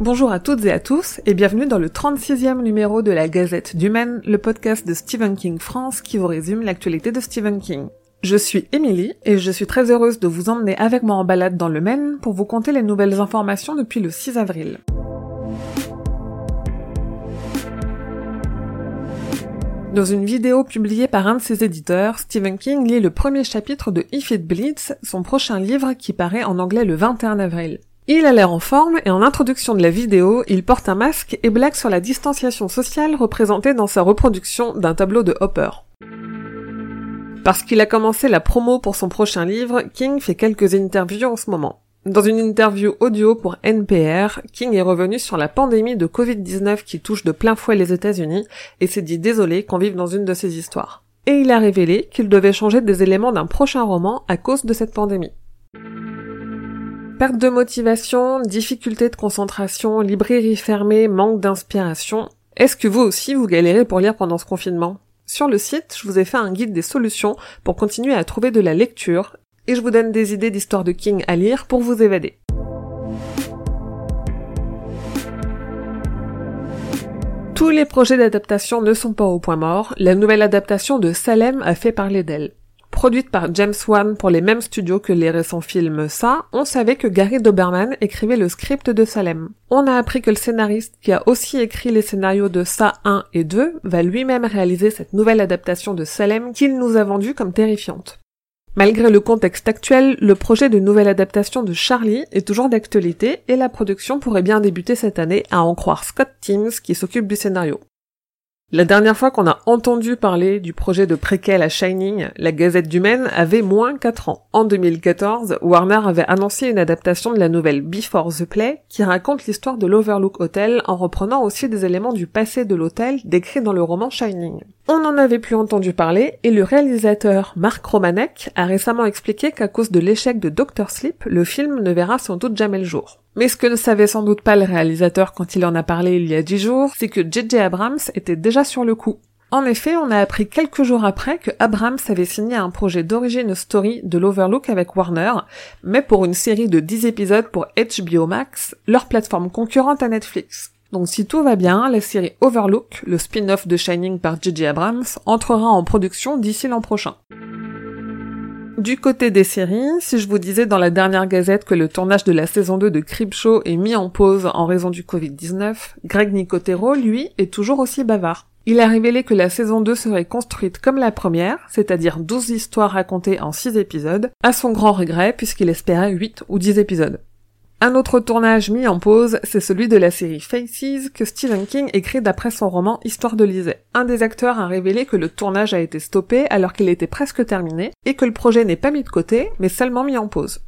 Bonjour à toutes et à tous et bienvenue dans le 36e numéro de la Gazette du Maine, le podcast de Stephen King France qui vous résume l'actualité de Stephen King. Je suis Émilie et je suis très heureuse de vous emmener avec moi en balade dans le Maine pour vous conter les nouvelles informations depuis le 6 avril. Dans une vidéo publiée par un de ses éditeurs, Stephen King lit le premier chapitre de If It Bleeds, son prochain livre qui paraît en anglais le 21 avril. Il a l'air en forme et en introduction de la vidéo, il porte un masque et blague sur la distanciation sociale représentée dans sa reproduction d'un tableau de Hopper. Parce qu'il a commencé la promo pour son prochain livre, King fait quelques interviews en ce moment. Dans une interview audio pour NPR, King est revenu sur la pandémie de Covid-19 qui touche de plein fouet les États-Unis et s'est dit désolé qu'on vive dans une de ses histoires. Et il a révélé qu'il devait changer des éléments d'un prochain roman à cause de cette pandémie. Perte de motivation, difficulté de concentration, librairie fermée, manque d'inspiration. Est-ce que vous aussi vous galérez pour lire pendant ce confinement? Sur le site, je vous ai fait un guide des solutions pour continuer à trouver de la lecture et je vous donne des idées d'histoires de King à lire pour vous évader. Tous les projets d'adaptation ne sont pas au point mort, la nouvelle adaptation de Salem a fait parler d'elle. Produite par James Wan pour les mêmes studios que les récents films Ça, on savait que Gary Doberman écrivait le script de Salem. On a appris que le scénariste qui a aussi écrit les scénarios de Ça 1 et 2 va lui-même réaliser cette nouvelle adaptation de Salem qu'il nous a vendue comme terrifiante. Malgré le contexte actuel, le projet de nouvelle adaptation de Charlie est toujours d'actualité et la production pourrait bien débuter cette année à en croire Scott Teams qui s'occupe du scénario. La dernière fois qu'on a entendu parler du projet de préquel à Shining, la Gazette du Maine avait moins 4 ans. En 2014, Warner avait annoncé une adaptation de la nouvelle Before the Play qui raconte l'histoire de l'Overlook Hotel en reprenant aussi des éléments du passé de l'hôtel décrits dans le roman Shining. On n'en avait plus entendu parler et le réalisateur Mark Romanek a récemment expliqué qu'à cause de l'échec de Doctor Sleep, le film ne verra sans doute jamais le jour. Mais ce que ne savait sans doute pas le réalisateur quand il en a parlé il y a dix jours, c'est que J.J. Abrams était déjà sur le coup. En effet, on a appris quelques jours après que Abrams avait signé un projet d'origine story de l'Overlook avec Warner, mais pour une série de 10 épisodes pour HBO Max, leur plateforme concurrente à Netflix. Donc si tout va bien, la série Overlook, le spin-off de Shining par J.J. Abrams, entrera en production d'ici l'an prochain. Du côté des séries, si je vous disais dans la dernière gazette que le tournage de la saison 2 de Show est mis en pause en raison du Covid-19, Greg Nicotero, lui, est toujours aussi bavard. Il a révélé que la saison 2 serait construite comme la première, c'est-à-dire 12 histoires racontées en 6 épisodes, à son grand regret puisqu'il espérait 8 ou 10 épisodes. Un autre tournage mis en pause, c'est celui de la série Faces que Stephen King écrit d'après son roman Histoire de Lisée. Un des acteurs a révélé que le tournage a été stoppé alors qu'il était presque terminé et que le projet n'est pas mis de côté, mais seulement mis en pause.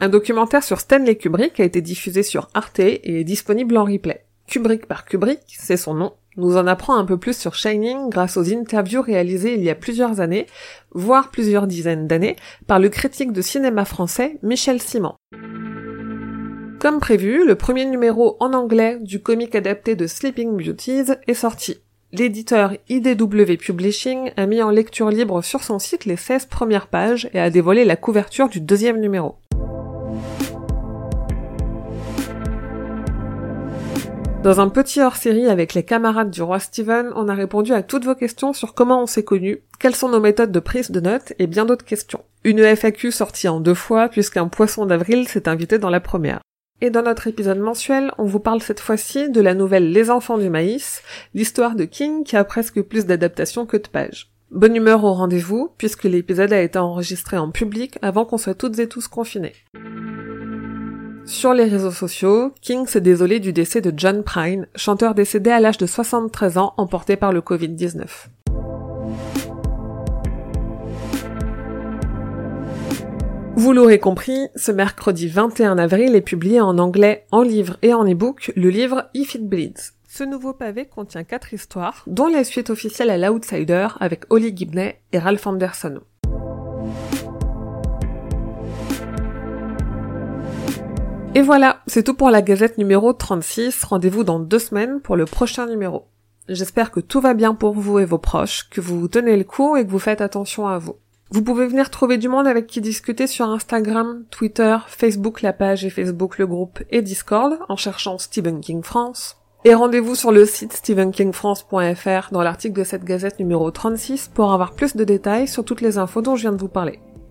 Un documentaire sur Stanley Kubrick a été diffusé sur Arte et est disponible en replay. Kubrick par Kubrick, c'est son nom, nous en apprend un peu plus sur Shining grâce aux interviews réalisées il y a plusieurs années, voire plusieurs dizaines d'années, par le critique de cinéma français Michel Simon. Comme prévu, le premier numéro en anglais du comic adapté de Sleeping Beauties est sorti. L'éditeur IDW Publishing a mis en lecture libre sur son site les 16 premières pages et a dévoilé la couverture du deuxième numéro. Dans un petit hors-série avec les camarades du roi Steven, on a répondu à toutes vos questions sur comment on s'est connus, quelles sont nos méthodes de prise de notes et bien d'autres questions. Une FAQ sortie en deux fois puisqu'un poisson d'avril s'est invité dans la première. Et dans notre épisode mensuel, on vous parle cette fois-ci de la nouvelle Les enfants du maïs, l'histoire de King qui a presque plus d'adaptations que de pages. Bonne humeur au rendez-vous, puisque l'épisode a été enregistré en public avant qu'on soit toutes et tous confinés. Sur les réseaux sociaux, King s'est désolé du décès de John Prine, chanteur décédé à l'âge de 73 ans emporté par le Covid-19. Vous l'aurez compris, ce mercredi 21 avril est publié en anglais, en livre et en e-book le livre If It Bleeds. Ce nouveau pavé contient quatre histoires, dont la suite officielle à l'Outsider avec Holly Gibney et Ralph Anderson. Et voilà, c'est tout pour la gazette numéro 36. Rendez-vous dans deux semaines pour le prochain numéro. J'espère que tout va bien pour vous et vos proches, que vous vous tenez le coup et que vous faites attention à vous. Vous pouvez venir trouver du monde avec qui discuter sur Instagram, Twitter, Facebook la page et Facebook le groupe et Discord en cherchant Stephen King France. Et rendez-vous sur le site stephenkingfrance.fr dans l'article de cette gazette numéro 36 pour avoir plus de détails sur toutes les infos dont je viens de vous parler.